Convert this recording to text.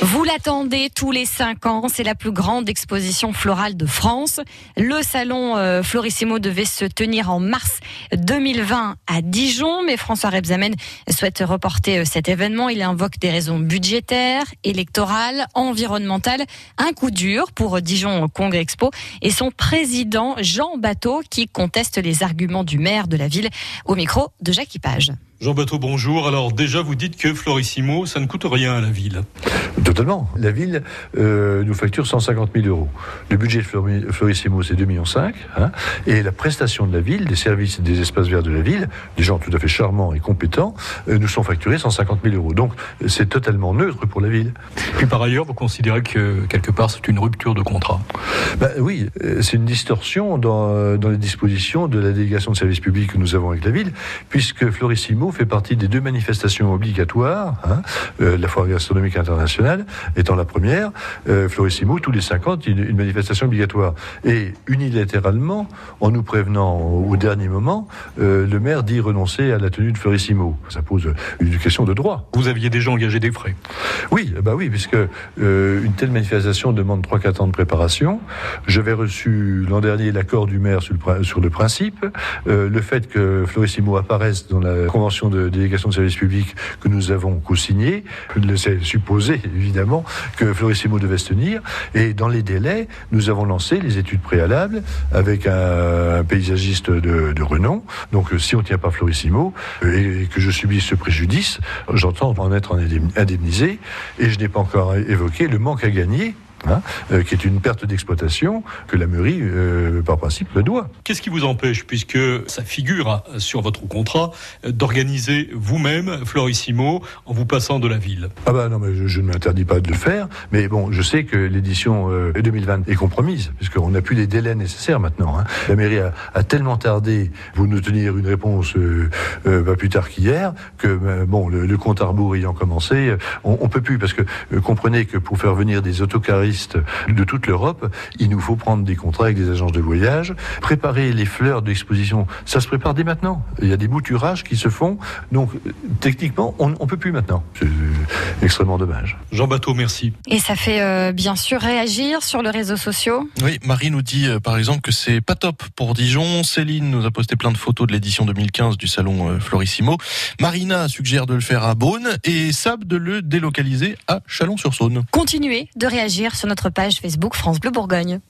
Vous l'attendez tous les cinq ans, c'est la plus grande exposition florale de France. Le salon euh, Florissimo devait se tenir en mars 2020 à Dijon, mais François Rebsamen souhaite reporter euh, cet événement. Il invoque des raisons budgétaires, électorales, environnementales. Un coup dur pour Dijon Congrès Expo et son président Jean Bateau qui conteste les arguments du maire de la ville au micro de Jacques Page. Jean Bateau, bonjour. Alors déjà, vous dites que Florissimo, ça ne coûte rien à la ville. Totalement. La ville euh, nous facture 150 000 euros. Le budget de Florissimo, c'est 2,5 millions. Hein, et la prestation de la ville, des services et des espaces verts de la ville, des gens tout à fait charmants et compétents, euh, nous sont facturés 150 000 euros. Donc c'est totalement neutre pour la ville. Puis par ailleurs, vous considérez que quelque part, c'est une rupture de contrat ben, Oui, euh, c'est une distorsion dans, dans les dispositions de la délégation de services publics que nous avons avec la ville, puisque Florissimo fait partie des deux manifestations obligatoires, hein, euh, la foire gastronomique internationale étant la première, euh, Florissimo, tous les 50, une, une manifestation obligatoire. Et unilatéralement, en nous prévenant au dernier moment, euh, le maire dit renoncer à la tenue de Florissimo. Ça pose une question de droit. Vous aviez déjà engagé des frais Oui, bah oui, puisque une telle manifestation demande 3-4 ans de préparation. J'avais reçu l'an dernier l'accord du maire sur le, sur le principe, le fait que Florissimo apparaisse dans la convention de délégation de service public que nous avons co-signé. Je laissais supposer, évidemment, que Florissimo devait se tenir. Et dans les délais, nous avons lancé les études préalables avec un, paysagiste de, renom. Donc, si on ne tient pas Florissimo euh, et que je subis ce préjudice, j'entends en être indemnisé. Et je n'ai pas encore évoqué le manque à gagner Hein, euh, qui est une perte d'exploitation que la mairie, euh, par principe, le doit. Qu'est-ce qui vous empêche, puisque ça figure hein, sur votre contrat, d'organiser vous-même Florissimo en vous passant de la ville? Ah bah non, mais je, ne m'interdis pas de le faire, mais bon, je sais que l'édition 2020 euh, est compromise, puisqu'on n'a plus les délais nécessaires maintenant. Hein. La mairie a, tellement tardé pour nous tenir une réponse pas plus tard qu'hier, que bon, le, compte à rebours ayant commencé, on, on peut plus, parce que comprenez que pour faire venir des de toute l'Europe, il nous faut prendre des contrats avec des agences de voyage, préparer les fleurs de l'exposition. Ça se prépare dès maintenant. Il y a des bouturages qui se font. Donc, techniquement, on ne peut plus maintenant. C'est extrêmement dommage. Jean Bateau, merci. Et ça fait euh, bien sûr réagir sur les réseaux sociaux. Oui, Marie nous dit euh, par exemple que c'est pas top pour Dijon. Céline nous a posté plein de photos de l'édition 2015 du salon euh, Florissimo. Marina suggère de le faire à Beaune et Sab de le délocaliser à Chalon-sur-Saône. Continuez de réagir sur notre page Facebook France Bleu Bourgogne.